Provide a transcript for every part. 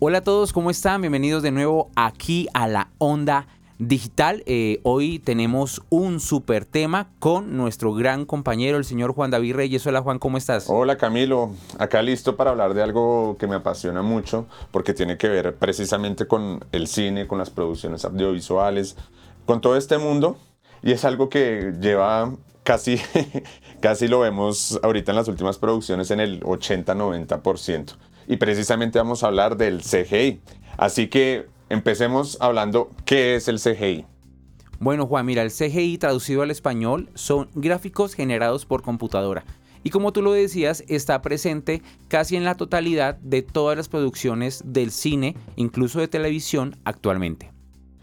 Hola a todos, ¿cómo están? Bienvenidos de nuevo aquí a la Onda Digital. Eh, hoy tenemos un super tema con nuestro gran compañero, el señor Juan David Reyes. Hola Juan, ¿cómo estás? Hola Camilo, acá listo para hablar de algo que me apasiona mucho porque tiene que ver precisamente con el cine, con las producciones audiovisuales, con todo este mundo y es algo que lleva casi, casi lo vemos ahorita en las últimas producciones en el 80-90% y precisamente vamos a hablar del CGI. Así que empecemos hablando qué es el CGI. Bueno Juan, mira, el CGI traducido al español son gráficos generados por computadora. Y como tú lo decías, está presente casi en la totalidad de todas las producciones del cine, incluso de televisión, actualmente.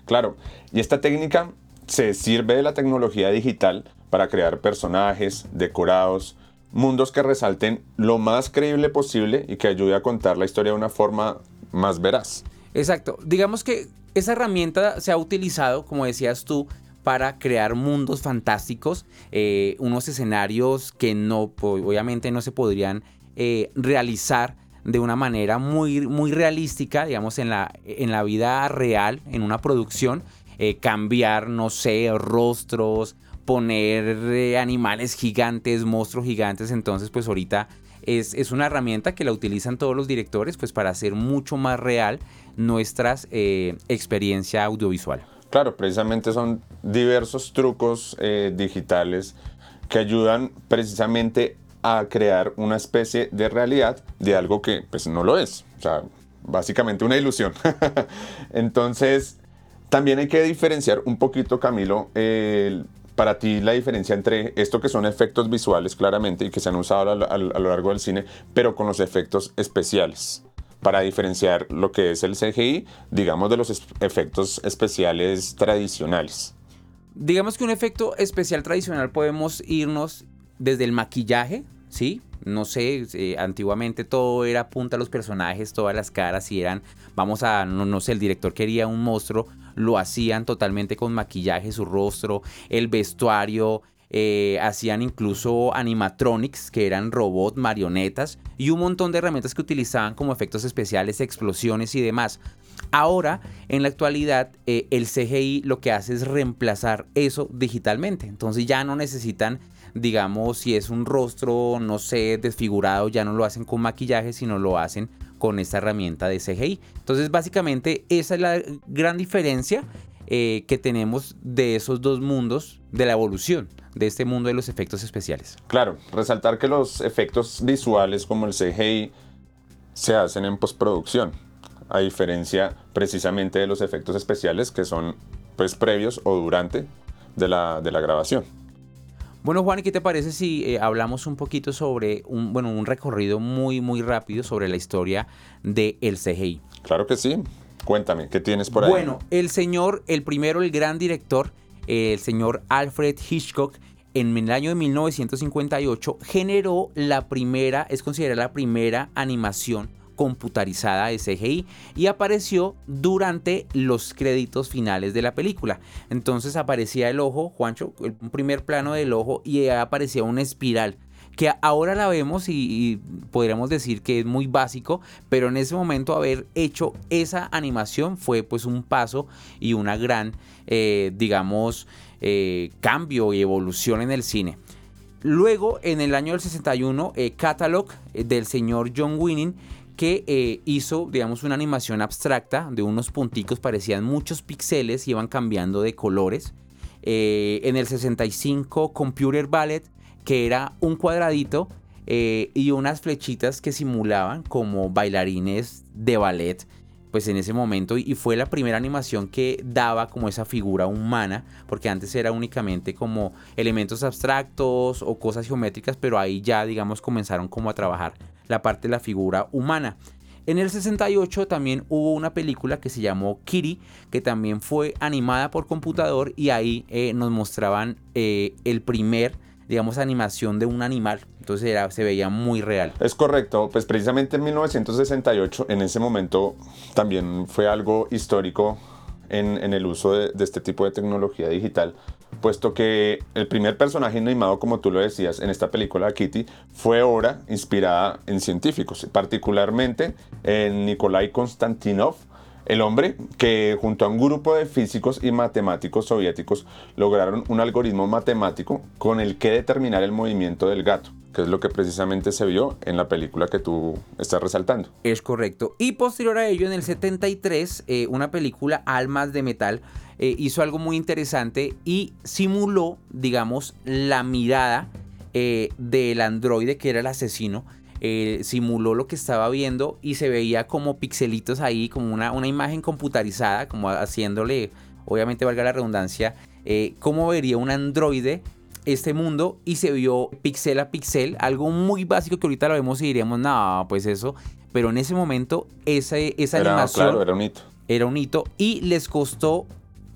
Claro, y esta técnica se sirve de la tecnología digital para crear personajes, decorados, mundos que resalten lo más creíble posible y que ayude a contar la historia de una forma más veraz. Exacto. Digamos que esa herramienta se ha utilizado, como decías tú, para crear mundos fantásticos, eh, unos escenarios que no, obviamente no se podrían eh, realizar de una manera muy, muy realística, digamos, en la, en la vida real, en una producción, eh, cambiar, no sé, rostros poner eh, animales gigantes, monstruos gigantes, entonces pues ahorita es, una herramienta que la utilizan todos los directores pues para hacer mucho más real nuestras eh, experiencia audiovisual. Claro, precisamente son diversos trucos eh, digitales que ayudan precisamente a crear una especie de realidad de algo que pues no lo es. O sea, básicamente una ilusión. Entonces, también hay que diferenciar un poquito, Camilo, el para ti la diferencia entre esto que son efectos visuales claramente y que se han usado a lo, largo del cine, pero con los efectos especiales? Para diferenciar lo que es el CGI, digamos, de los efectos especiales tradicionales. Digamos que un efecto especial tradicional podemos irnos desde el maquillaje, ¿sí? no sé, eh, antiguamente todo era punta a los personajes, todas las caras y eran, vamos a, no, sé, el director quería un monstruo, lo hacían totalmente con maquillaje, su rostro, el vestuario, eh, hacían incluso animatronics, que eran robots, marionetas, y un montón de herramientas que utilizaban como efectos especiales, explosiones y demás. Ahora, en la actualidad, eh, el CGI lo que hace es reemplazar eso digitalmente. Entonces ya no necesitan digamos, si es un rostro, no sé, desfigurado, ya no lo hacen con maquillaje, sino lo hacen con esta herramienta de CGI. Entonces, básicamente, esa es la gran diferencia eh, que tenemos de esos dos mundos de la evolución de este mundo de los efectos especiales. Claro, resaltar que los efectos visuales como el CGI se hacen en postproducción, a diferencia precisamente de los efectos especiales que son pues previos o durante de la, de la grabación. Bueno, Juan, ¿qué te parece si eh, hablamos un poquito sobre un, bueno, un recorrido muy, muy rápido sobre la historia del el CGI? Claro que sí. Cuéntame, ¿qué tienes por ahí? Bueno, el señor, el primero, el gran director, el señor Alfred Hitchcock, en el año de 1958 generó la primera, es considerada la primera animación computarizada de CGI y apareció durante los créditos finales de la película. Entonces aparecía el ojo, Juancho, un primer plano del ojo y aparecía una espiral que ahora la vemos y, podríamos decir que es muy básico, pero en ese momento haber hecho esa animación fue pues un paso y una gran, eh, digamos, eh, cambio y evolución en el cine. Luego, en el año del 61, eh, Catalog del señor John Winning que eh, hizo, digamos, una animación abstracta de unos punticos, parecían muchos píxeles, iban cambiando de colores. Eh, en el 65, Computer Ballet, que era un cuadradito eh, y unas flechitas que simulaban como bailarines de ballet pues en ese momento y fue la primera animación que daba como esa figura humana, porque antes era únicamente como elementos abstractos o cosas geométricas, pero ahí ya digamos comenzaron como a trabajar la parte de la figura humana. En el 68 también hubo una película que se llamó Kitty, que también fue animada por computador y ahí eh, nos mostraban eh, el primer digamos, animación de un animal. Entonces era, se veía muy real. Es correcto, pues precisamente en 1968, en ese momento, también fue algo histórico en, el uso de, este tipo de tecnología digital, puesto que el primer personaje animado, como tú lo decías, en esta película Kitty, fue obra inspirada en científicos, particularmente en Nikolai Konstantinov, el hombre que junto a un grupo de físicos y matemáticos soviéticos lograron un algoritmo matemático con el que determinar el movimiento del gato, que es lo que precisamente se vio en la película que tú estás resaltando. Es correcto. Y posterior a ello, en el 73, eh, una película, Almas de Metal, eh, hizo algo muy interesante y simuló, digamos, la mirada eh, del androide que era el asesino eh, simuló lo que estaba viendo y se veía como pixelitos ahí, como una, una imagen computarizada, como haciéndole, obviamente valga la redundancia, cómo vería un androide este mundo y se vio pixel a pixel, algo muy básico que ahorita lo vemos y diríamos, no, pues eso, pero en ese momento esa, esa animación era un hito. Era un hito y les costó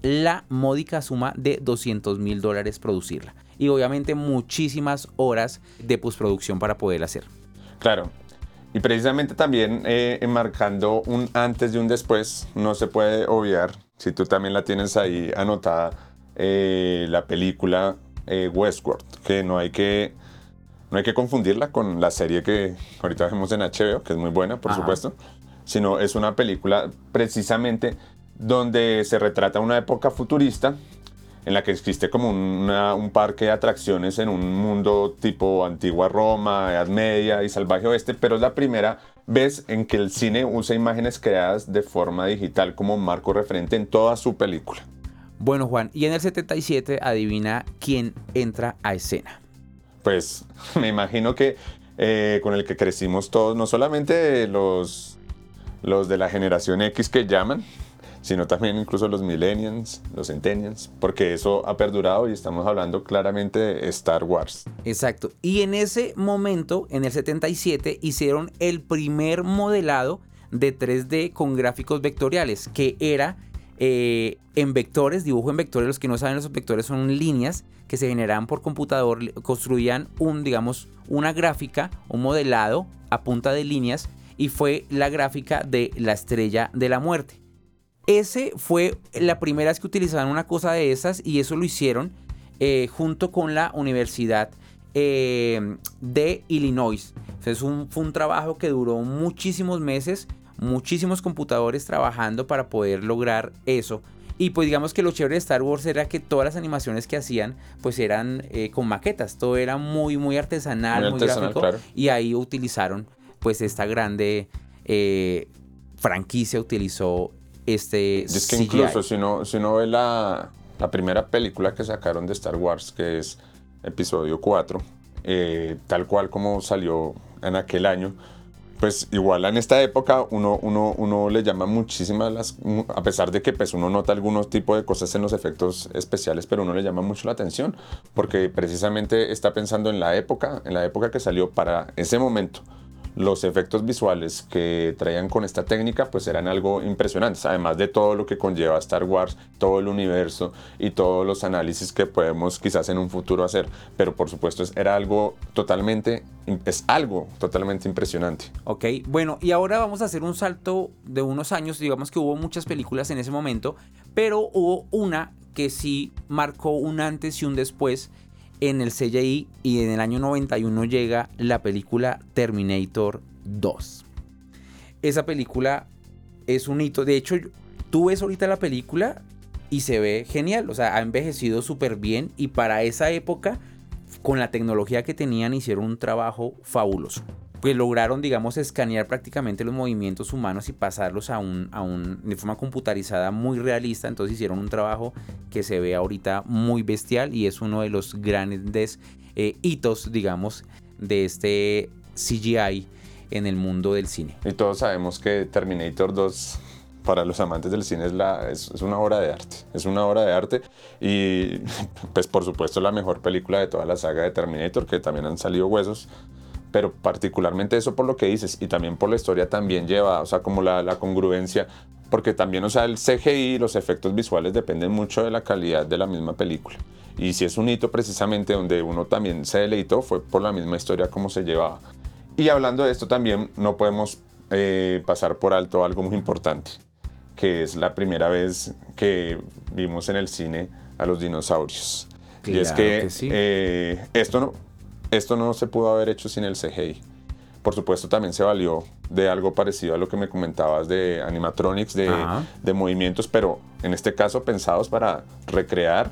la módica suma de 200 mil dólares producirla. Y obviamente muchísimas horas de postproducción para poder hacer. Claro. Y precisamente también eh, enmarcando un antes y un después, no se puede obviar, si tú también la tienes ahí anotada, eh, la película eh, Westworld, que no hay que, no hay que confundirla con la serie que ahorita vemos en HBO, que es muy buena, por supuesto, sino es una película precisamente donde se retrata una época futurista en la que existe como un parque de atracciones en un mundo tipo antigua Roma, Edad Media y Salvaje Oeste, pero es la primera vez en que el cine usa imágenes creadas de forma digital como marco referente en toda su película. Bueno Juan, y en el 77 adivina quién entra a escena. Pues me imagino que eh, con el que crecimos todos, no solamente los, los de la generación X que llaman, sino también incluso los millennials, los centennials, porque eso ha perdurado y estamos hablando claramente de Star Wars. Exacto. Y en ese momento, en el 77, hicieron el primer modelado de 3D con gráficos vectoriales, que era eh, en vectores, dibujo en vectores. Los que no saben, los vectores son líneas que se generaban por computador, construían un, digamos, una gráfica, un modelado a punta de líneas, y fue la gráfica de la estrella de la muerte. Ese fue la primera vez que utilizaban una cosa de esas y eso lo hicieron eh, junto con la Universidad eh, de Illinois. Entonces fue un trabajo que duró muchísimos meses, muchísimos computadores trabajando para poder lograr eso. Y pues digamos que lo chévere de Star Wars era que todas las animaciones que hacían pues eran eh, con maquetas, todo era muy muy artesanal, muy, gráfico. y ahí utilizaron pues esta grande franquicia utilizó este Es que incluso si no, si no ve la, la, primera película que sacaron de Star Wars, que es episodio 4, eh, tal cual como salió en aquel año, pues igual en esta época uno, uno, uno le llama muchísimas las, a pesar de que pues uno nota algunos tipos de cosas en los efectos especiales, pero uno le llama mucho la atención, porque precisamente está pensando en la época, en la época que salió para ese momento los efectos visuales que traían con esta técnica pues eran algo impresionantes, además de todo lo que conlleva Star Wars, todo el universo y todos los análisis que podemos quizás en un futuro hacer, pero por supuesto era algo totalmente, es algo totalmente impresionante. Ok, bueno, y ahora vamos a hacer un salto de unos años, digamos que hubo muchas películas en ese momento, pero hubo una que sí marcó un antes y un después en el CGI y en el año 91 llega la película Terminator 2. Esa película es un hito. De hecho, tú ves ahorita la película y se ve genial. O sea, ha envejecido súper bien y para esa época, con la tecnología que tenían, hicieron un trabajo fabuloso pues lograron, digamos, escanear prácticamente los movimientos humanos y pasarlos a un, de forma computarizada muy realista. Entonces hicieron un trabajo que se ve ahorita muy bestial y es uno de los grandes eh, hitos, digamos, de este CGI en el mundo del cine. Y todos sabemos que Terminator 2 para los amantes del cine es, es, una obra de arte. Es una obra de arte y pues por supuesto la mejor película de toda la saga de Terminator, que también han salido huesos pero particularmente eso por lo que dices y también por la historia también lleva, o sea, como la, la congruencia, porque también, o sea, el CGI, los efectos visuales dependen mucho de la calidad de la misma película. Y si es un hito precisamente donde uno también se deleitó, fue por la misma historia como se llevaba. Y hablando de esto también, no podemos eh, pasar por alto algo muy importante, que es la primera vez que vimos en el cine a los dinosaurios. y es que, eh, esto, no, esto no se pudo haber hecho sin el CGI. Por supuesto, también se valió de algo parecido a lo que me comentabas de animatronics, de, de movimientos, pero en este caso pensados para recrear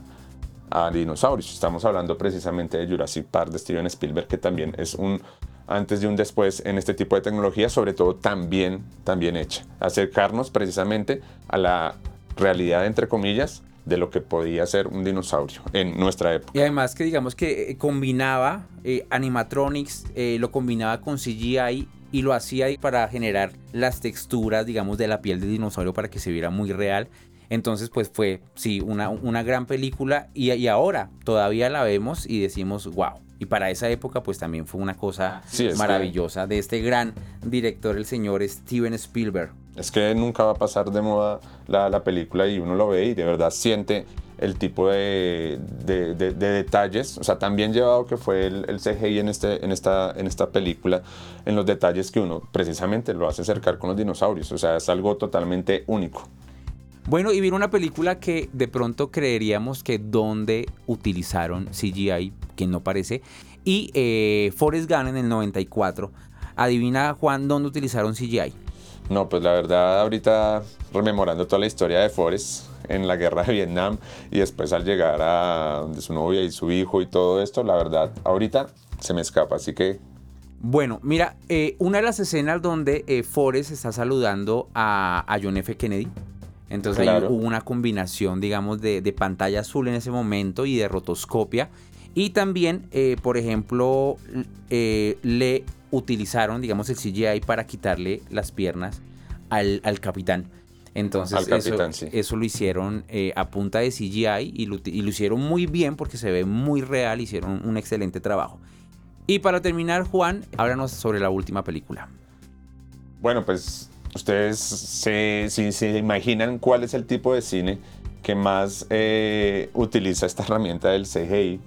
a dinosaurios. Estamos hablando precisamente de Jurassic Park de Steven Spielberg, que también es un antes y un después en este tipo de tecnología, sobre todo también, también hecha. Acercarnos precisamente a la realidad, entre comillas, de lo que podía ser un dinosaurio en nuestra época. Y además que digamos que eh, combinaba eh, animatronics, eh, lo combinaba con CGI y lo hacía para generar las texturas, digamos, de la piel del dinosaurio para que se viera muy real. Entonces, pues fue, sí, una, una gran película y, y ahora todavía la vemos y decimos, wow. Y para esa época, pues también fue una cosa maravillosa de este gran director, el señor Steven Spielberg. Es que nunca va a pasar de moda la, película y uno lo ve y de verdad siente el tipo de, detalles, o sea, también llevado que fue el, el, CGI en, este, en, esta, en esta película, en los detalles que uno precisamente lo hace acercar con los dinosaurios, o sea, es algo totalmente único. Bueno, y viene una película que de pronto creeríamos que donde utilizaron CGI, que no parece, y eh, Forrest Gump en el 94. Adivina, Juan, dónde utilizaron CGI. No, pues la verdad, ahorita rememorando toda la historia de Forrest en la guerra de Vietnam y después al llegar a donde su novia y su hijo y todo esto, la verdad, ahorita se me escapa, así que bueno, mira, eh, una de las escenas donde eh, Forrest está saludando a, a, John F. Kennedy, entonces ahí hubo una combinación, digamos, de, pantalla azul en ese momento y de rotoscopia. Y también, eh, por ejemplo, eh, le utilizaron, digamos, el CGI para quitarle las piernas al, capitán. Entonces, eso, lo hicieron eh, a punta de CGI y lo, y lo, hicieron muy bien porque se ve muy real, hicieron un excelente trabajo. Y para terminar, Juan, háblanos sobre la última película. Bueno, pues ¿Ustedes se, se imaginan cuál es el tipo de cine que más eh, utiliza esta herramienta del CGI?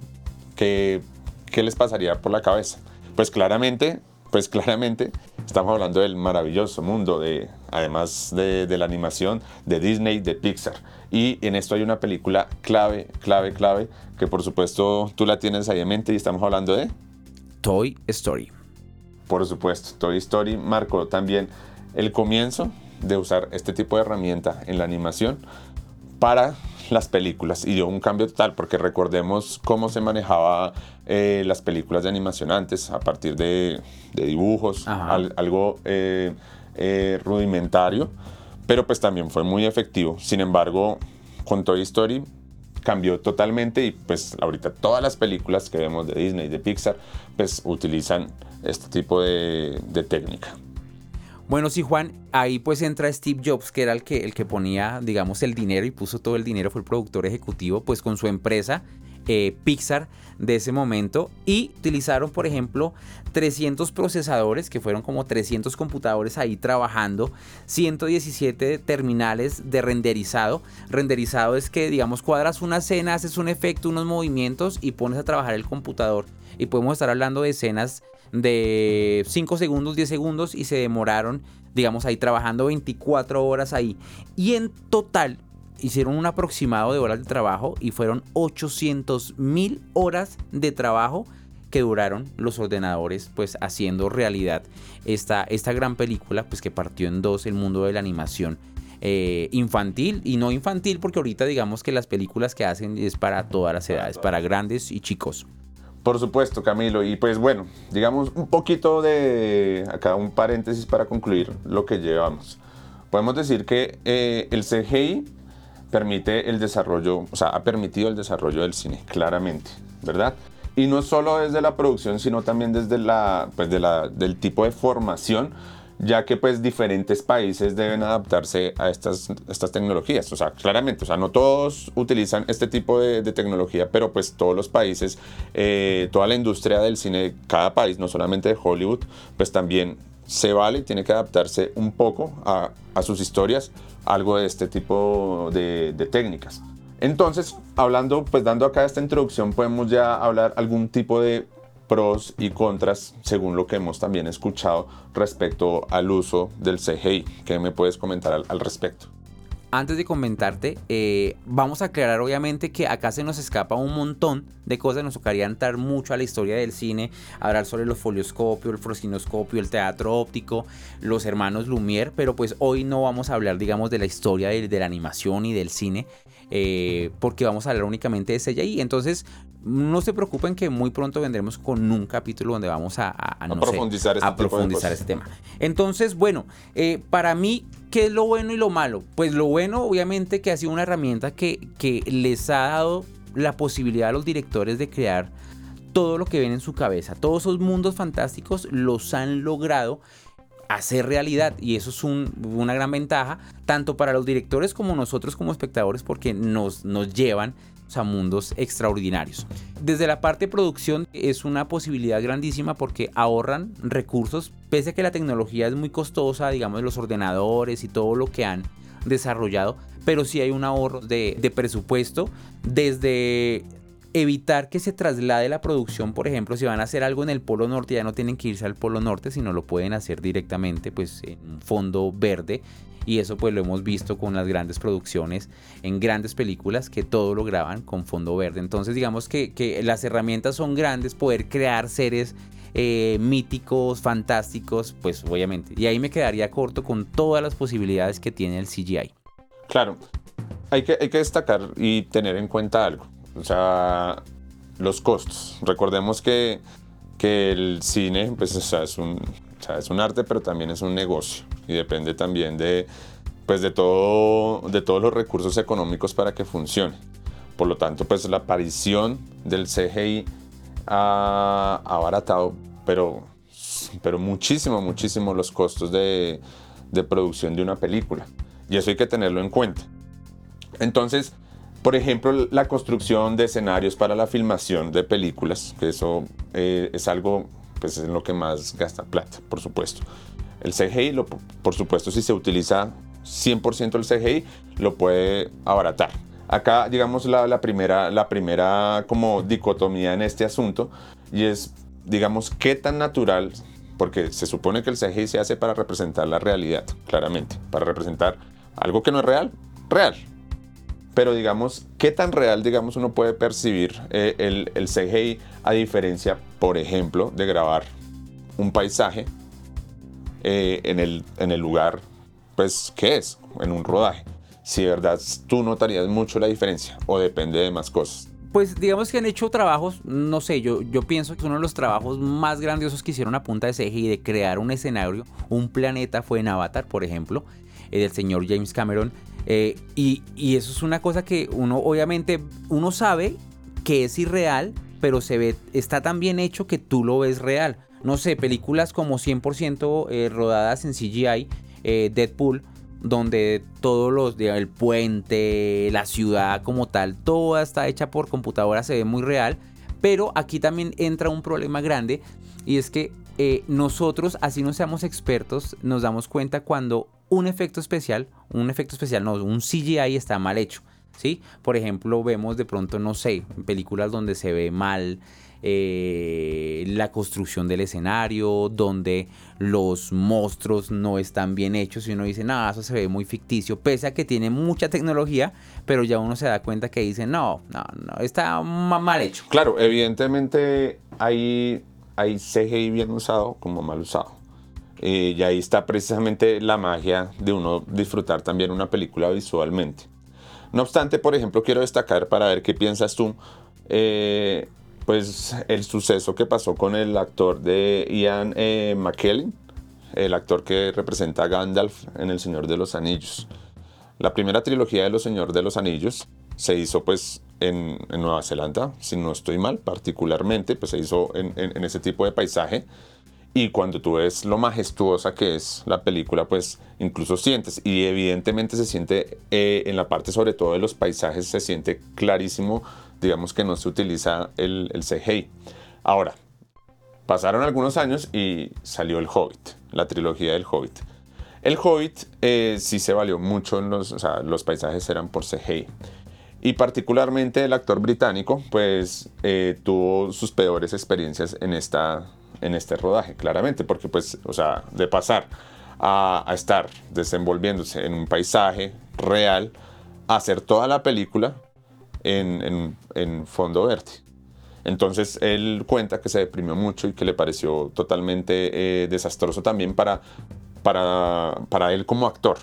¿Qué, ¿Qué les pasaría por la cabeza? Pues claramente, pues claramente estamos hablando del maravilloso mundo de, además de, de, la animación de Disney, de Pixar. Y en esto hay una película clave, clave, clave, que por supuesto tú la tienes ahí en mente y estamos hablando de... Toy Story. Por supuesto, Toy Story marcó también el comienzo de usar este tipo de herramienta en la animación para las películas y dio un cambio total porque recordemos cómo se manejaba eh, las películas de animación antes a partir de, dibujos, algo eh, eh, rudimentario, pero pues también fue muy efectivo. Sin embargo, con Toy Story cambió totalmente y pues ahorita todas las películas que vemos de Disney y de Pixar pues utilizan este tipo de técnica. Bueno, sí, Juan, ahí pues entra Steve Jobs, que era el que, el que ponía, digamos, el dinero y puso todo el dinero, fue el productor ejecutivo, pues con su empresa eh, Pixar de ese momento y utilizaron, por ejemplo, 300 procesadores, que fueron como 300 computadores ahí trabajando, 117 terminales de renderizado. Renderizado es que, digamos, cuadras una escena, haces un efecto, unos movimientos y pones a trabajar el computador. Y podemos estar hablando de escenas de 5 segundos, 10 segundos y se demoraron, digamos, ahí trabajando 24 horas ahí. Y en total hicieron un aproximado de horas de trabajo y fueron 800 mil horas de trabajo que duraron los ordenadores pues haciendo realidad esta, esta gran película pues que partió en dos el mundo de la animación eh, infantil y no infantil porque ahorita digamos que las películas que hacen es para todas las edades, para grandes y chicos. Por supuesto, Camilo. Y pues bueno, digamos un poquito de acá un paréntesis para concluir lo que llevamos. Podemos decir que eh, el CGI permite el desarrollo, o sea, ha permitido el desarrollo del cine, claramente, ¿verdad? Y no solo desde la producción, sino también desde la, pues de la, del tipo de formación ya que pues diferentes países deben adaptarse a estas, estas tecnologías. O sea, claramente, o sea, no todos utilizan este tipo de, tecnología, pero pues todos los países, eh, toda la industria del cine de cada país, no solamente de Hollywood, pues también se vale y tiene que adaptarse un poco a, a sus historias, algo de este tipo de, de técnicas. Entonces, hablando, pues dando acá esta introducción, podemos ya hablar algún tipo de pros y contras según lo que hemos también escuchado respecto al uso del CGI. ¿Qué me puedes comentar al, respecto? antes de comentarte, eh, vamos a aclarar obviamente que acá se nos escapa un montón de cosas, nos tocaría entrar mucho a la historia del cine, hablar sobre los folioscopios, el frosinoscopio, el teatro óptico, los hermanos Lumière, pero pues hoy no vamos a hablar digamos de la historia de la animación y del cine, eh, porque vamos a hablar únicamente de CGI. Entonces, no se preocupen que muy pronto vendremos con un capítulo donde vamos a, profundizar, este, profundizar este tema. Entonces, bueno, eh, para mí, ¿qué es lo bueno y lo malo? Pues lo bueno, obviamente, que ha sido una herramienta que, que les ha dado la posibilidad a los directores de crear todo lo que ven en su cabeza. Todos esos mundos fantásticos los han logrado hacer realidad y eso es una gran ventaja tanto para los directores como nosotros como espectadores porque nos, nos llevan a mundos extraordinarios. Desde la parte de producción es una posibilidad grandísima porque ahorran recursos, pese a que la tecnología es muy costosa, digamos los ordenadores y todo lo que han desarrollado, pero sí hay un ahorro de, de presupuesto desde evitar que se traslade la producción, por ejemplo, si van a hacer algo en el Polo Norte, ya no tienen que irse al Polo Norte, sino lo pueden hacer directamente pues, en un fondo verde. Y eso pues lo hemos visto con las grandes producciones en grandes películas que todo lo graban con fondo verde. Entonces digamos que, las herramientas son grandes, poder crear seres eh, míticos, fantásticos, pues obviamente. Y ahí me quedaría corto con todas las posibilidades que tiene el CGI. Claro, hay que, hay que destacar y tener en cuenta algo. O sea, los costos. Recordemos que, que el cine pues, es, un, es un arte, pero también es un negocio. Y depende también de, pues, de, todo, de todos los recursos económicos para que funcione. Por lo tanto, pues la aparición del CGI ha abaratado, pero, pero muchísimo, muchísimo los costos de, de producción de una película. Y eso hay que tenerlo en cuenta. Entonces, por ejemplo, la construcción de escenarios para la filmación de películas, que eso eh, es algo pues, en lo que más gasta plata, por supuesto. El CGI, lo, por supuesto, si se utiliza 100% el CGI, lo puede abaratar. Acá, digamos, la, la, primera, la primera como dicotomía en este asunto, y es, digamos, qué tan natural, porque se supone que el CGI se hace para representar la realidad, claramente, para representar algo que no es real, real, pero digamos, ¿qué tan real, digamos, uno puede percibir eh, el, el, CGI a diferencia, por ejemplo, de grabar un paisaje eh, en, el, en el lugar, pues, ¿qué es? En un rodaje. Si de verdad tú notarías mucho la diferencia o depende de más cosas. Pues digamos que han hecho trabajos, no sé, yo, yo pienso que uno de los trabajos más grandiosos que hicieron a punta de CGI de crear un escenario, un planeta, fue en Avatar, por ejemplo, el del señor James Cameron, eh, y, eso es una cosa que uno, obviamente, uno sabe que es irreal, pero se ve, está tan bien hecho que tú lo ves real. No sé, películas como 100% eh, rodadas en CGI, eh, Deadpool, donde todos los, el puente, la ciudad como tal, toda está hecha por computadora, se ve muy real. Pero aquí también entra un problema grande y es que nosotros, así no seamos expertos, nos damos cuenta cuando un efecto especial, un efecto especial, no, un CGI está mal hecho. ¿sí? Por ejemplo, vemos de pronto, no sé, películas donde se ve mal eh, la construcción del escenario, donde los monstruos no están bien hechos y uno dice, no, eso se ve muy ficticio, pese a que tiene mucha tecnología, pero ya uno se da cuenta que dice, no, no, no, está mal hecho. Claro, evidentemente hay, hay CGI bien usado como mal usado. Eh, y ahí está precisamente la magia de uno disfrutar también una película visualmente. No obstante, por ejemplo, quiero destacar para ver qué piensas tú, eh, pues el suceso que pasó con el actor de Ian eh, McKellen, el actor que representa a Gandalf en El Señor de los Anillos. La primera trilogía de Los Señor de los Anillos se hizo pues en, Nueva Zelanda, si no estoy mal, particularmente, pues se hizo en, en ese tipo de paisaje y cuando tú ves lo majestuosa que es la película, pues incluso sientes, y evidentemente se siente eh, en la parte sobre todo de los paisajes, se siente clarísimo, digamos que no se utiliza el, el CGI. Ahora, pasaron algunos años y salió El Hobbit, la trilogía del Hobbit. El Hobbit eh, sí se valió mucho, en los, paisajes eran por CGI. Y particularmente el actor británico, pues eh, tuvo sus peores experiencias en esta en este rodaje, claramente, porque pues, o sea, de pasar a, estar desenvolviéndose en un paisaje real hacer toda la película en, en, fondo verde. Entonces él cuenta que se deprimió mucho y que le pareció totalmente eh, desastroso también para, para, para él como actor.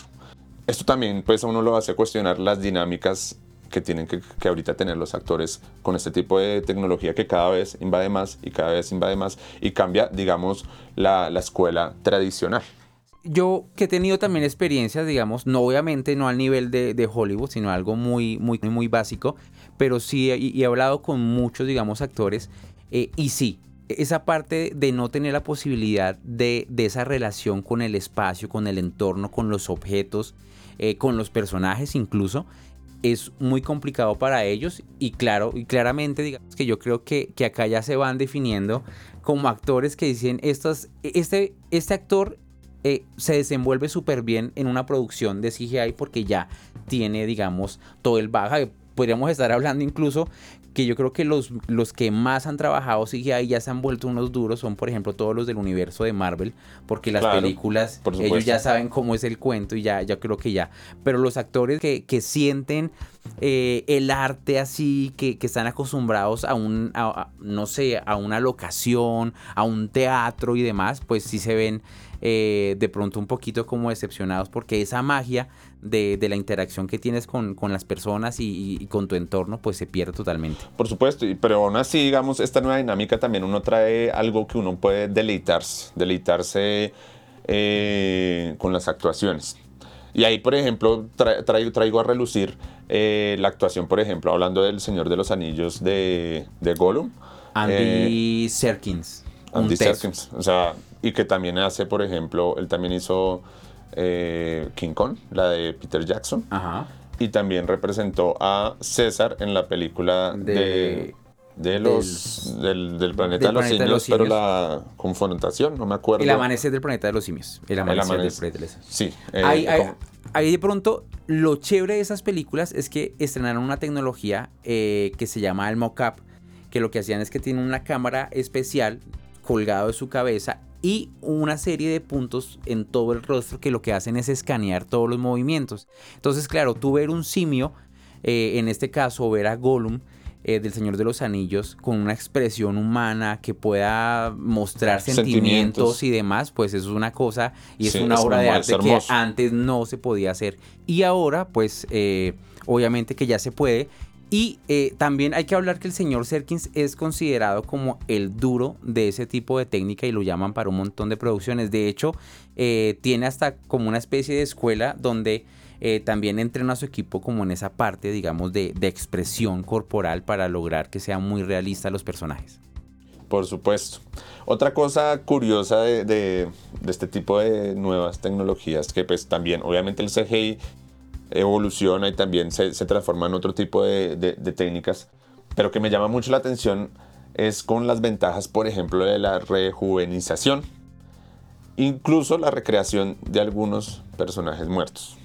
Esto también pues a uno lo hace cuestionar las dinámicas que tienen que, que, ahorita tener los actores con este tipo de tecnología que cada vez invade más y cada vez invade más y cambia, digamos, la, la escuela tradicional. Yo que he tenido también experiencias, digamos, no obviamente no al nivel de, Hollywood, sino algo muy, muy, muy básico, pero sí, y, he hablado con muchos, digamos, actores, eh, y sí, esa parte de no tener la posibilidad de, esa relación con el espacio, con el entorno, con los objetos, eh, con los personajes incluso, es muy complicado para ellos y claro, y claramente digamos que yo creo que, que acá ya se van definiendo como actores que dicen, estos, este, este actor eh, se desenvuelve súper bien en una producción de CGI porque ya tiene, digamos, todo el baja. Podríamos estar hablando incluso que yo creo que los, los que más han trabajado CGI ya se han vuelto unos duros son, por ejemplo, todos los del universo de Marvel, porque las películas, ellos ya saben cómo es el cuento y ya, ya creo que ya. Pero los actores que, que sienten eh, el arte así, que, que, están acostumbrados a un, no sé, a una locación, a un teatro y demás, pues sí se ven eh, de pronto un poquito como decepcionados porque esa magia de, la interacción que tienes con, las personas y, con tu entorno pues se pierde totalmente. Por supuesto, pero aún así digamos esta nueva dinámica también uno trae algo que uno puede deleitarse, deleitarse eh, con las actuaciones. Y ahí, por ejemplo, traigo, traigo a relucir eh, la actuación, por ejemplo, hablando del Señor de los Anillos de, de Gollum. Andy Serkins. Andy Serkins. O sea, y que también hace, por ejemplo, él también hizo eh, King Kong, la de Peter Jackson. Ajá. Y también representó a César en la película de, de, los del, planeta, de, los simios, pero la confrontación, no me acuerdo. El amanecer del planeta de los simios. El amanecer, del planeta de los simios. Sí. Eh, ahí, de pronto, lo chévere de esas películas es que estrenaron una tecnología eh, que se llama el mocap, que lo que hacían es que tiene una cámara especial colgado de su cabeza y una serie de puntos en todo el rostro que lo que hacen es escanear todos los movimientos. Entonces, claro, tú ver un simio, eh, en este caso ver a Gollum, eh, del Señor de los Anillos con una expresión humana que pueda mostrar sentimientos, y demás, pues eso es una cosa y es una obra de arte que antes no se podía hacer. Y ahora, pues eh, obviamente que ya se puede y eh, también hay que hablar que el señor Serkins es considerado como el duro de ese tipo de técnica y lo llaman para un montón de producciones. De hecho, eh, tiene hasta como una especie de escuela donde eh, también entrena a su equipo como en esa parte, digamos, de, expresión corporal para lograr que sean muy realistas los personajes. Por supuesto. Otra cosa curiosa de, de, este tipo de nuevas tecnologías, que pues también obviamente el CGI evoluciona y también se, transforma en otro tipo de, técnicas, pero que me llama mucho la atención es con las ventajas, por ejemplo, de la rejuvenización, incluso la recreación de algunos personajes muertos,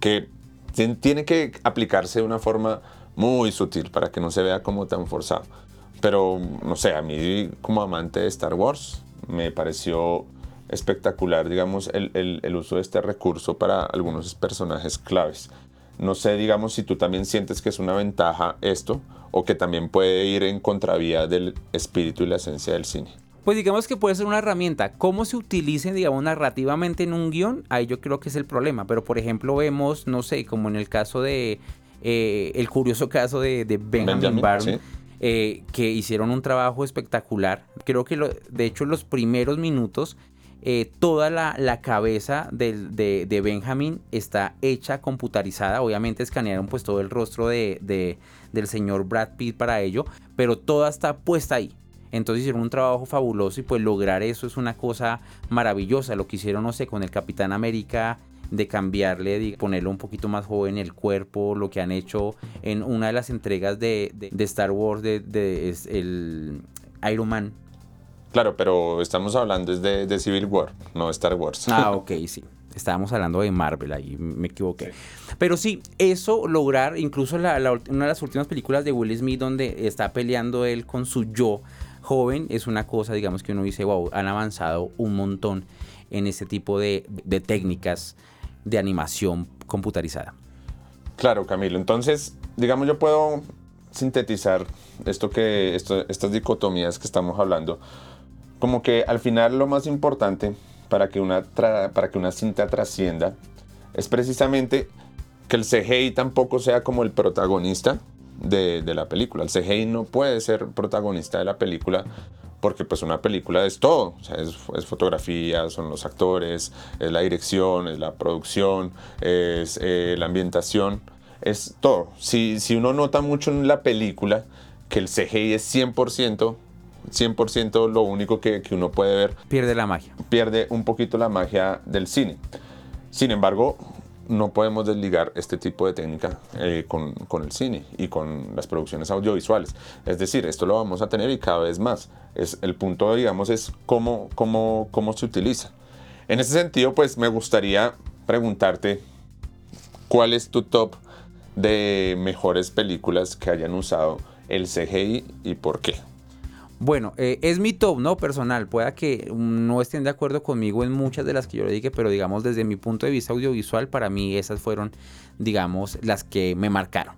que tiene que aplicarse de una forma muy sutil para que no se vea como tan forzado. Pero, no sé, a mí como amante de Star Wars me pareció espectacular, digamos, el, uso de este recurso para algunos personajes claves. No sé, digamos, si tú también sientes que es una ventaja esto o que también puede ir en contravía del espíritu y la esencia del cine. Pues digamos que puede ser una herramienta. ¿Cómo se utilice, digamos, narrativamente en un guion? Ahí yo creo que es el problema. Pero, por ejemplo, vemos, no sé, como en el caso de... Eh, el curioso caso de, Benjamin, Benjamin eh, que hicieron un trabajo espectacular. Creo que, lo, de hecho, los primeros minutos eh, toda la, cabeza de, Benjamin está hecha computarizada. Obviamente escanearon pues todo el rostro de, del señor Brad Pitt para ello, pero toda está puesta ahí. Entonces hicieron un trabajo fabuloso y pues lograr eso es una cosa maravillosa. Lo que hicieron, no sé, con el Capitán América de cambiarle, de ponerlo un poquito más joven el cuerpo, lo que han hecho en una de las entregas de, Star Wars de, el Iron Man Claro, pero estamos hablando de, de Civil War, no Star Wars. Ah, ok, sí. Estábamos hablando de Marvel, ahí me equivoqué. Pero sí, eso lograr, incluso una de las últimas películas de Will Smith donde está peleando él con su yo joven, es una cosa, digamos, que uno dice, wow, han avanzado un montón en este tipo de, técnicas de animación computarizada. Claro, Camilo. Entonces, digamos, yo puedo sintetizar esto que, estas dicotomías que estamos hablando, como que al final lo más importante para que una, para que una cinta trascienda es precisamente que el CGI tampoco sea como el protagonista de, la película. El CGI no puede ser protagonista de la película porque pues una película es todo, es, fotografía, son los actores, es la dirección, es la producción, es eh, la ambientación, es todo. Si, si uno nota mucho en la película que el CGI es 100%, 100% lo único que, que uno puede ver. Pierde la magia. Pierde un poquito la magia del cine. Sin embargo, no podemos desligar este tipo de técnica eh, con, con, el cine y con las producciones audiovisuales. Es decir, esto lo vamos a tener y cada vez más. Es, el punto, digamos, es cómo, cómo, cómo se utiliza. En ese sentido, pues me gustaría preguntarte cuál es tu top de mejores películas que hayan usado el CGI y por qué. Bueno, eh, es mi top, ¿no? Personal. Pueda que no estén de acuerdo conmigo en muchas de las que yo le dije, pero digamos desde mi punto de vista audiovisual, para mí esas fueron, digamos, las que me marcaron.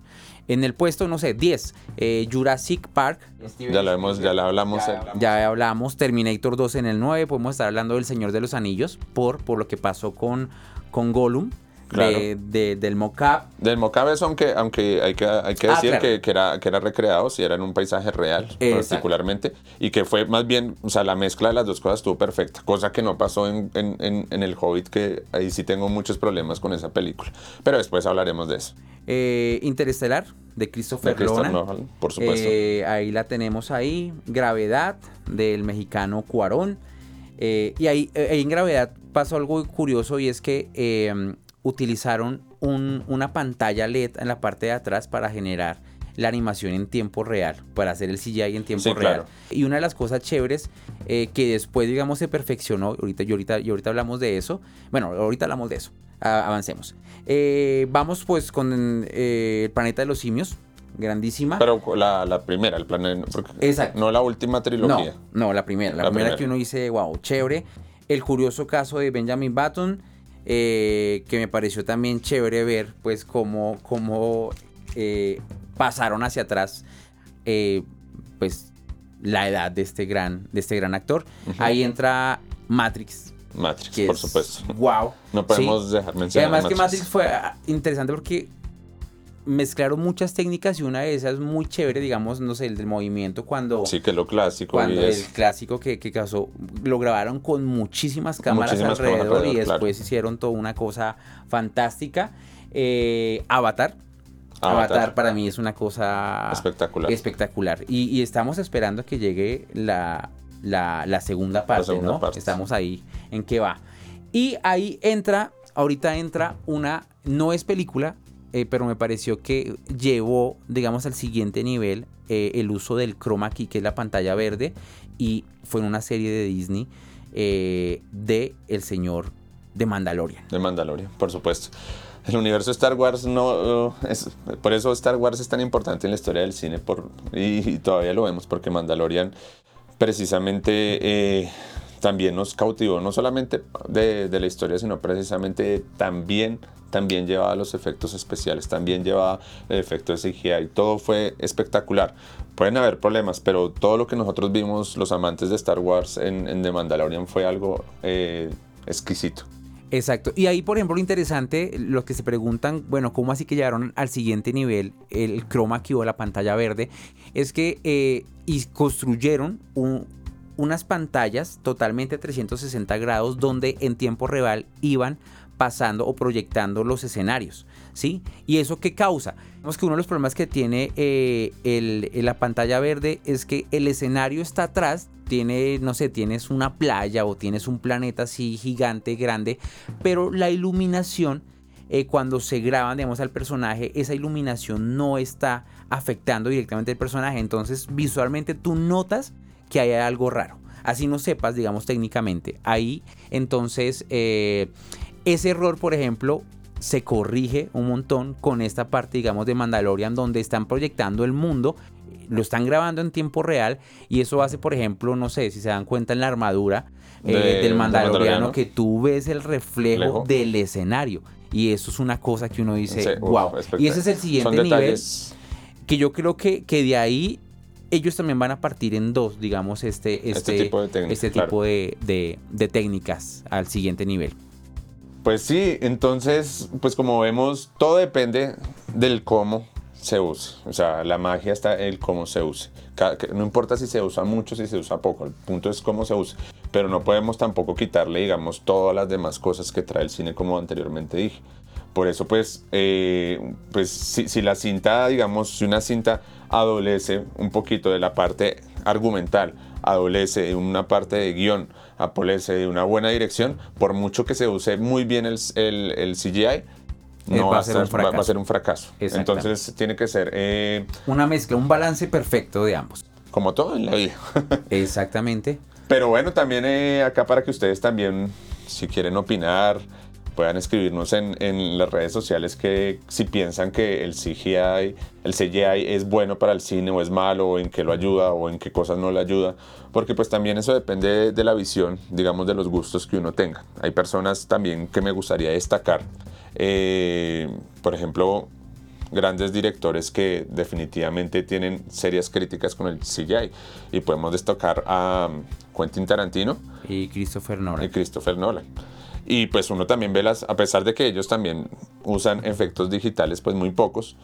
En el puesto, no sé, 10, eh, Jurassic Park. Ya lo hemos, ya la hablamos. Ya, hablamos. Terminator 2 en el 9. Podemos estar hablando del Señor de los Anillos por, por lo que pasó con, con Gollum del mocap. Del mocap es aunque, aunque hay que, hay que ah, decir que, que, era, que era recreado, si era en un paisaje real particularmente, y que fue más bien, o sea, la mezcla de las dos cosas estuvo perfecta, cosa que no pasó en, en, en, El Hobbit, que ahí sí tengo muchos problemas con esa película, pero después hablaremos de eso. Eh, Interestelar, de Christopher, Nolan. por supuesto. Eh, ahí la tenemos ahí. Gravedad, del mexicano Cuarón. Eh, y ahí, en Gravedad pasó algo curioso y es que utilizaron una pantalla LED en la parte de atrás para generar la animación en tiempo real, para hacer el CGI en tiempo real. Y una de las cosas chéveres eh, que después, digamos, se perfeccionó, ahorita, y ahorita, y ahorita hablamos de eso, bueno, ahorita hablamos de eso, avancemos. Eh, vamos pues con eh, el planeta de los simios, grandísima. Pero la, primera, el planeta, Exacto. no la última trilogía. No, la primera, la, primera, que uno dice, wow, chévere. El curioso caso de Benjamin Button eh, que me pareció también chévere ver pues cómo, cómo eh, pasaron hacia atrás eh, pues la edad de este gran, de este gran actor. Ahí entra Matrix. Matrix, por supuesto. Wow. No podemos dejar mencionar. además que Matrix fue interesante porque mezclaron muchas técnicas y una de esas muy chévere, digamos, no sé, el del movimiento cuando... Sí, que lo clásico. Cuando el clásico que, que causó, lo grabaron con muchísimas cámaras alrededor y después hicieron toda una cosa fantástica. Eh, Avatar. Avatar. para mí es una cosa espectacular. espectacular. Y, estamos esperando que llegue la, la, segunda parte, ¿no? Estamos ahí en qué va. Y ahí entra, ahorita entra una, no es película, eh, pero me pareció que llevó, digamos, al siguiente nivel eh, el uso del chroma key, que es la pantalla verde, y fue en una serie de Disney eh, de El Señor de Mandalorian. De Mandalorian, por supuesto. El universo Star Wars no es por eso Star Wars es tan importante en la historia del cine por, y, todavía lo vemos porque Mandalorian precisamente también nos cautivó no solamente de, de, la historia sino precisamente también también llevaba los efectos especiales, también llevaba el efecto de CGI, todo fue espectacular. Pueden haber problemas, pero todo lo que nosotros vimos, los amantes de Star Wars en, The Mandalorian, fue algo eh, exquisito. Exacto. Y ahí, por ejemplo, lo interesante, los que se preguntan, bueno, ¿cómo así que llegaron al siguiente nivel el chroma key o la pantalla verde? Es que eh, y construyeron unas pantallas totalmente 360 grados donde en tiempo real iban pasando o proyectando los escenarios, ¿sí? ¿Y eso qué causa? Vemos que uno de los problemas que tiene eh, la pantalla verde es que el escenario está atrás, tiene, no sé, tienes una playa o tienes un planeta así gigante, grande, pero la iluminación, eh, cuando se graban, digamos, al personaje, esa iluminación no está afectando directamente al personaje, entonces visualmente tú notas que hay algo raro. Así no sepas, digamos, técnicamente. Ahí, entonces, eh, ese error, por ejemplo, se corrige un montón con esta parte, digamos, de Mandalorian, donde están proyectando el mundo, lo están grabando en tiempo real, y eso hace, por ejemplo, no sé si se dan cuenta en la armadura eh, del Mandaloriano, que tú ves el reflejo del escenario. Y eso es una cosa que uno dice, Sí, uf, wow. Y ese es el siguiente nivel detalles- que yo creo que, que de ahí ellos también van a partir en dos, digamos, este, este, Este tipo de técnicas, este claro. tipo de, de- de técnicas al siguiente nivel. Pues sí, entonces, pues como vemos, todo depende del cómo se use. O sea, la magia está en el cómo se use. No importa si se usa mucho, si se usa poco, el punto es cómo se usa. Pero no podemos tampoco quitarle, digamos, todas las demás cosas que trae el cine, como anteriormente dije. Por eso, pues, eh, pues si, si la cinta, digamos, si una cinta adolece un poquito de la parte argumental, adolece de una parte de guion, adolece de una buena dirección, por mucho que se use muy bien el, el- el CGI, Eh, no va a ser va- va a fracaso. ser un fracaso. Entonces tiene que ser eh, Una mezcla, un balance perfecto de ambos. como todo en la vida. Exactamente. Pero bueno, también eh, acá para que ustedes también, si quieren opinar, puedan escribirnos en, en las redes sociales que si piensan que el CGI, el CGI es bueno para el cine o es malo, o en qué lo ayuda o en qué cosas no le ayuda, porque pues también eso depende de, de la visión, digamos, de los gustos que uno tenga. Hay personas también que me gustaría destacar, eh, por ejemplo, grandes directores que definitivamente tienen serias críticas con el CGI. Y podemos destacar a um, Quentin Tarantino Y Christopher y Nolan. Christopher Nolan. Y pues uno también ve las, a pesar de que ellos también usan efectos digitales, pues muy pocos,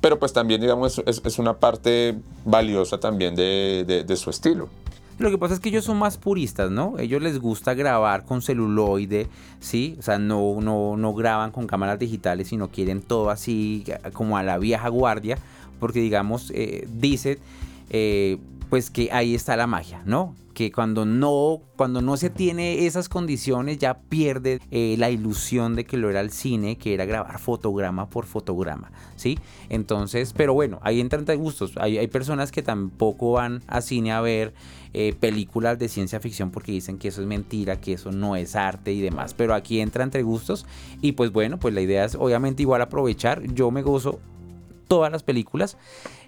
pero pues también digamos es, una parte valiosa también de, de- de su estilo. Lo que pasa es que ellos son más puristas, ¿no? Ellos les gusta grabar con celuloide, ¿sí? O sea, no, no, no graban con cámaras digitales, sino quieren todo así como a la vieja guardia, porque digamos, eh, dice, eh, pues que ahí está la magia, ¿no? Que cuando no, cuando no se tiene esas condiciones ya pierde eh, la ilusión de que lo era el cine, que era grabar fotograma por fotograma, ¿sí? Entonces, pero bueno, ahí entran gustos. Hay, hay personas que tampoco van a cine a ver eh, películas de ciencia ficción porque dicen que eso es mentira, que eso no es arte y demás. Pero aquí entra entre gustos y pues bueno, pues la idea es obviamente igual aprovechar. Yo me gozo todas las películas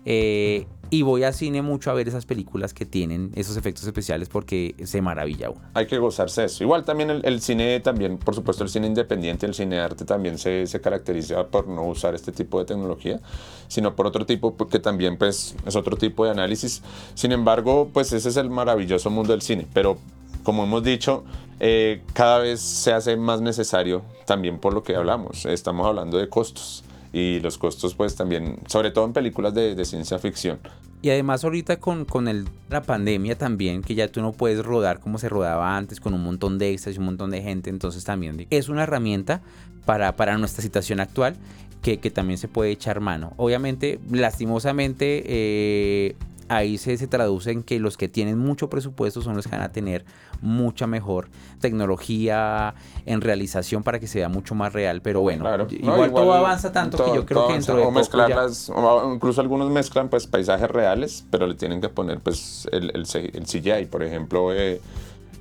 eh, y voy a cine mucho a ver esas películas que tienen esos efectos especiales porque se maravilla uno. Hay que gozarse eso. Igual también el, el cine, también, por supuesto, el cine independiente, el cine arte también se, se caracteriza por no usar este tipo de tecnología, sino por otro tipo, que también pues es otro tipo de análisis. Sin embargo, pues ese es el maravilloso mundo del cine. Pero como hemos dicho, eh, cada vez se hace más necesario también por lo que hablamos. Estamos hablando de costos. Y los costos, pues también, sobre todo en películas de, ciencia ficción. Y además ahorita con, con el, la pandemia también, que ya tú no puedes rodar como se rodaba antes, con un montón de extras y un montón de gente, entonces también es una herramienta para, para nuestra situación actual que, que también se puede echar mano. Obviamente, lastimosamente, eh, ahí se, se traduce en que los que tienen mucho presupuesto son los que van a tener mucha mejor tecnología en realización para que sea mucho más real, pero bueno, Claro. igual, No, todo avanza tanto todo- que yo creo que dentro de o poco ya- mezclarlas, o incluso algunos mezclan pues paisajes reales, pero le tienen que poner pues el, el, C- el CGI, por ejemplo, eh,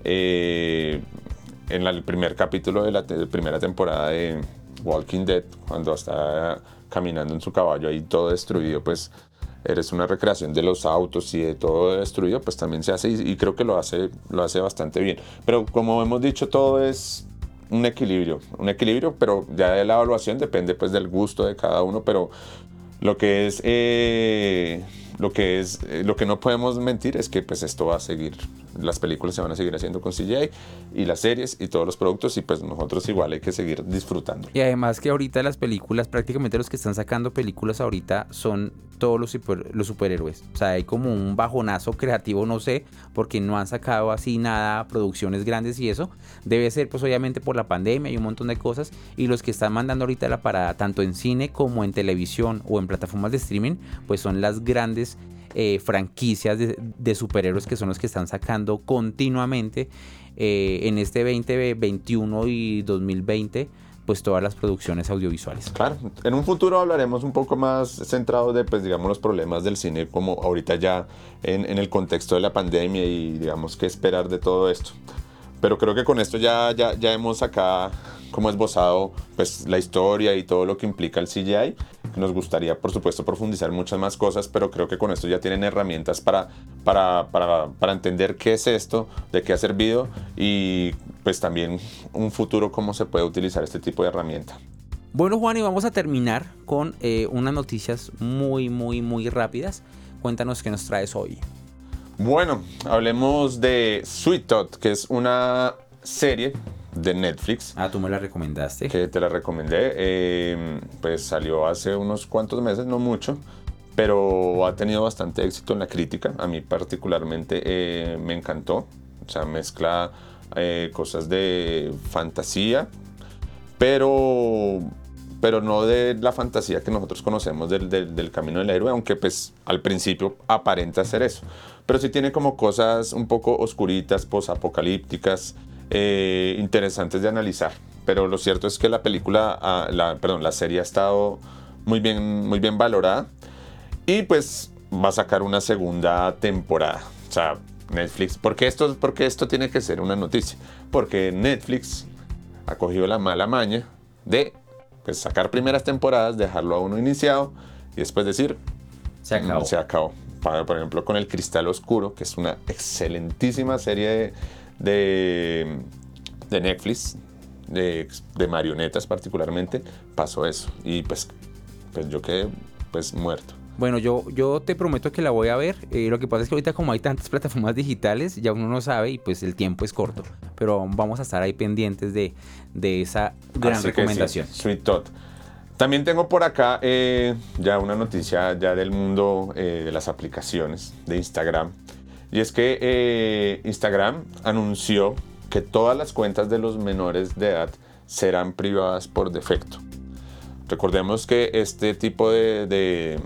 eh, en la- el primer capítulo de la te- primera temporada de Walking Dead, cuando está caminando en su caballo ahí todo destruido, pues eres una recreación de los autos y de todo destruido, pues también se hace y, y creo que lo hace, lo hace bastante bien. Pero como hemos dicho, todo es un equilibrio, un equilibrio, pero ya de la evaluación depende pues del gusto de cada uno, pero lo que es, eh, lo que es, eh, lo que no podemos mentir es que pues esto va a seguir, las películas se van a seguir haciendo con CGI y las series y todos los productos y pues nosotros igual hay que seguir disfrutando. Y además que ahorita las películas, prácticamente los que están sacando películas ahorita son todos los, super- los superhéroes. O sea, hay como un bajonazo creativo, no sé, porque no han sacado así nada, producciones grandes y eso. Debe ser pues obviamente por la pandemia y un montón de cosas. Y los que están mandando ahorita la parada, tanto en cine como en televisión o en plataformas de streaming, pues son las grandes eh, franquicias de, superhéroes que son los que están sacando continuamente eh, en este 2021 y 2020 pues todas las producciones audiovisuales. Claro, en un futuro hablaremos un poco más centrado de, pues, digamos, los problemas del cine, como ahorita ya en, en el contexto de la pandemia y, digamos, qué esperar de todo esto. Pero creo que con esto ya, ya, ya hemos acá como esbozado pues, la historia y todo lo que implica el CGI. Nos gustaría, por supuesto, profundizar muchas más cosas, pero creo que con esto ya tienen herramientas para, para, para, para entender qué es esto, de qué ha servido y pues también un futuro cómo se puede utilizar este tipo de herramienta. Bueno, Juan, y vamos a terminar con eh, unas noticias muy, muy, muy rápidas. Cuéntanos qué nos traes hoy. Bueno, hablemos de Sweet Tot, que es una serie de Netflix. Ah, tú me la recomendaste. Que te la recomendé. Eh, pues salió hace unos cuantos meses, no mucho, pero ha tenido bastante éxito en la crítica. A mí particularmente eh, me encantó. O sea, mezcla eh, cosas de fantasía, pero pero no de la fantasía que nosotros conocemos del, del, camino del héroe, aunque pues al principio aparenta ser eso. Pero sí tiene como cosas un poco oscuritas, posapocalípticas, eh, interesantes de analizar. Pero lo cierto es que la película, ah, la, perdón, la serie ha estado muy bien, muy bien valorada y pues va a sacar una segunda temporada. O sea, Netflix, porque esto, porque esto tiene que ser una noticia? Porque Netflix ha cogido la mala maña de pues sacar primeras temporadas, dejarlo a uno iniciado y después decir, se acabó. Mm, se acabó. Por ejemplo, con El Cristal Oscuro, que es una excelentísima serie de, de, Netflix, de, de, marionetas particularmente, pasó eso. Y pues, pues yo quedé pues muerto. Bueno, yo, yo te prometo que la voy a ver. Eh, lo que pasa es que ahorita como hay tantas plataformas digitales, ya uno no sabe y pues el tiempo es corto. Pero vamos a estar ahí pendientes de, de esa gran recomendación. Sweet Tot. También tengo por acá eh, ya una noticia ya del mundo eh, de las aplicaciones de Instagram. Y es que Instagram anunció que todas las cuentas de los menores de edad serán privadas por defecto. Recordemos que este tipo de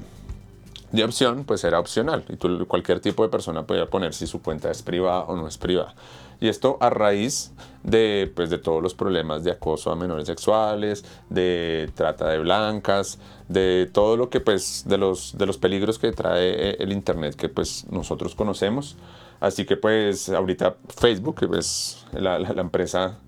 de opción, pues era opcional y tú, cualquier tipo de persona podía poner si su cuenta es privada o no es privada. Y esto a raíz de, pues, de todos los problemas de acoso a menores sexuales, de trata de blancas, de todo lo que pues de los, de los peligros que trae el internet que pues nosotros conocemos. Así que pues ahorita Facebook, que es la, la, empresa,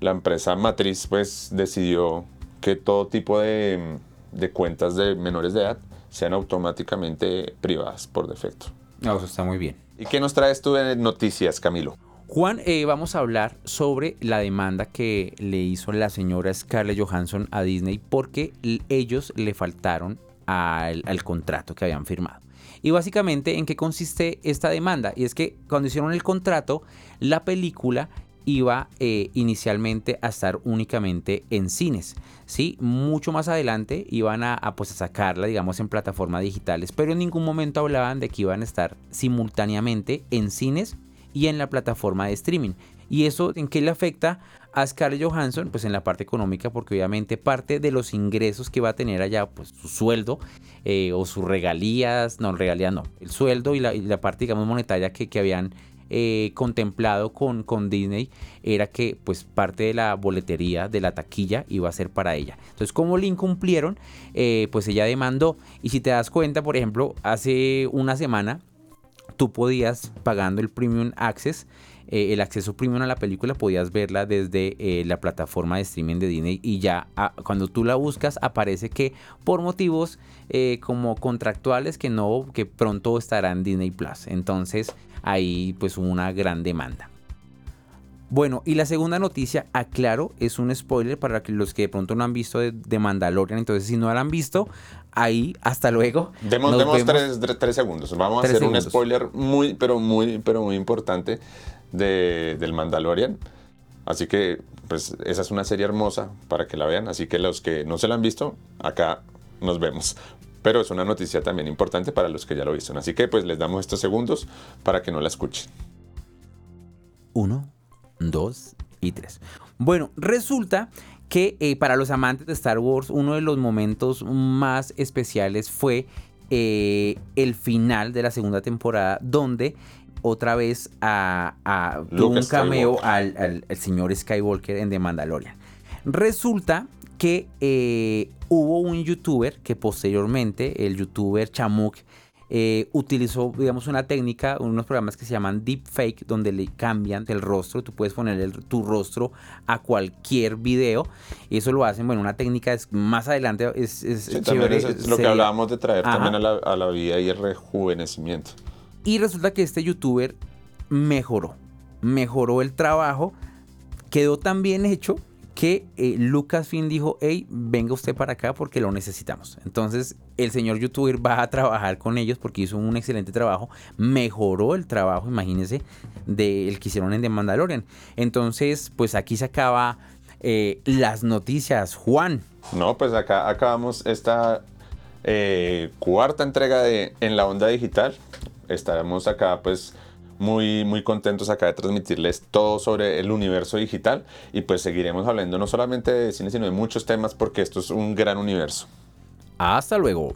la empresa matriz, pues decidió que todo tipo de, de cuentas de menores de edad sean automáticamente privadas por defecto. eso está muy bien. ¿Y qué nos traes tú de noticias, Camilo? Juan, eh, vamos a hablar sobre la demanda que le hizo la señora Scarlett Johansson a Disney porque ellos le faltaron al, contrato que habían firmado. Y básicamente en qué consiste esta demanda. Y es que cuando hicieron el contrato, la película iba eh, inicialmente a estar únicamente en cines. ¿sí? Mucho más adelante iban a, pues, a sacarla, digamos, en plataformas digitales, pero en ningún momento hablaban de que iban a estar simultáneamente en cines y en la plataforma de streaming. ¿Y eso en qué le afecta a Scarlett Johansson? Pues en la parte económica, porque obviamente parte de los ingresos que va a tener allá, pues su sueldo eh, o sus regalías, no, regalías no, el sueldo y la, parte, digamos, monetaria que, que habían eh, contemplado con, con Disney era que pues parte de la boletería de la taquilla iba a ser para ella. Entonces como le incumplieron, eh, pues ella demandó. Y si te das cuenta, por ejemplo, hace una semana tú podías pagando el Premium Access, eh, el acceso premium a la película, podías verla desde la plataforma de streaming de Disney y ya ah, cuando tú la buscas aparece que por motivos como contractuales que no, que pronto estará en Disney Plus. Entonces ahí pues hubo una gran demanda. Bueno, y la segunda noticia, aclaro, es un spoiler para los que de pronto no han visto de, Mandalorian. Entonces, si no la han visto, ahí, hasta luego. Demos, demos tres, segundos. Vamos a hacer un spoiler muy, pero muy, pero muy importante de, del Mandalorian. Así que, pues, esa es una serie hermosa para que la vean. Así que los que no se la han visto, acá nos vemos pero es una noticia también importante para los que ya lo vieron. Así que pues les damos estos segundos para que no la escuchen. Uno, dos y tres. Bueno, resulta que eh, para los amantes de Star Wars uno de los momentos más especiales fue eh, el final de la segunda temporada donde otra vez a, un cameo al, al, señor Skywalker en The Mandalorian. Resulta que eh, hubo un youtuber que posteriormente, el youtuber Chamuk, eh, utilizó, digamos, una técnica, unos programas que se llaman deepfake, donde le cambian el rostro. Tú puedes poner tu rostro a cualquier video. Eso lo hacen, bueno, una técnica es, más adelante es, es chévere, es lo que hablábamos de traer también a la, a la vida y el rejuvenecimiento. Y resulta que este youtuber mejoró, mejoró el trabajo, quedó tan bien hecho que eh, Lucasfilm dijo, hey, venga usted para acá porque lo necesitamos. Entonces el señor youtuber va a trabajar con ellos porque hizo un excelente trabajo, mejoró el trabajo, imagínense, del que hicieron en The Mandalorian. Entonces, pues aquí se acaba eh, las noticias, Juan. No, pues acá acabamos esta eh, cuarta entrega de En la Onda Digital. Estaremos acá pues muy, muy contentos acá de transmitirles todo sobre el universo digital y pues seguiremos hablando no solamente de cine, sino de muchos temas porque esto es un gran universo. Hasta luego.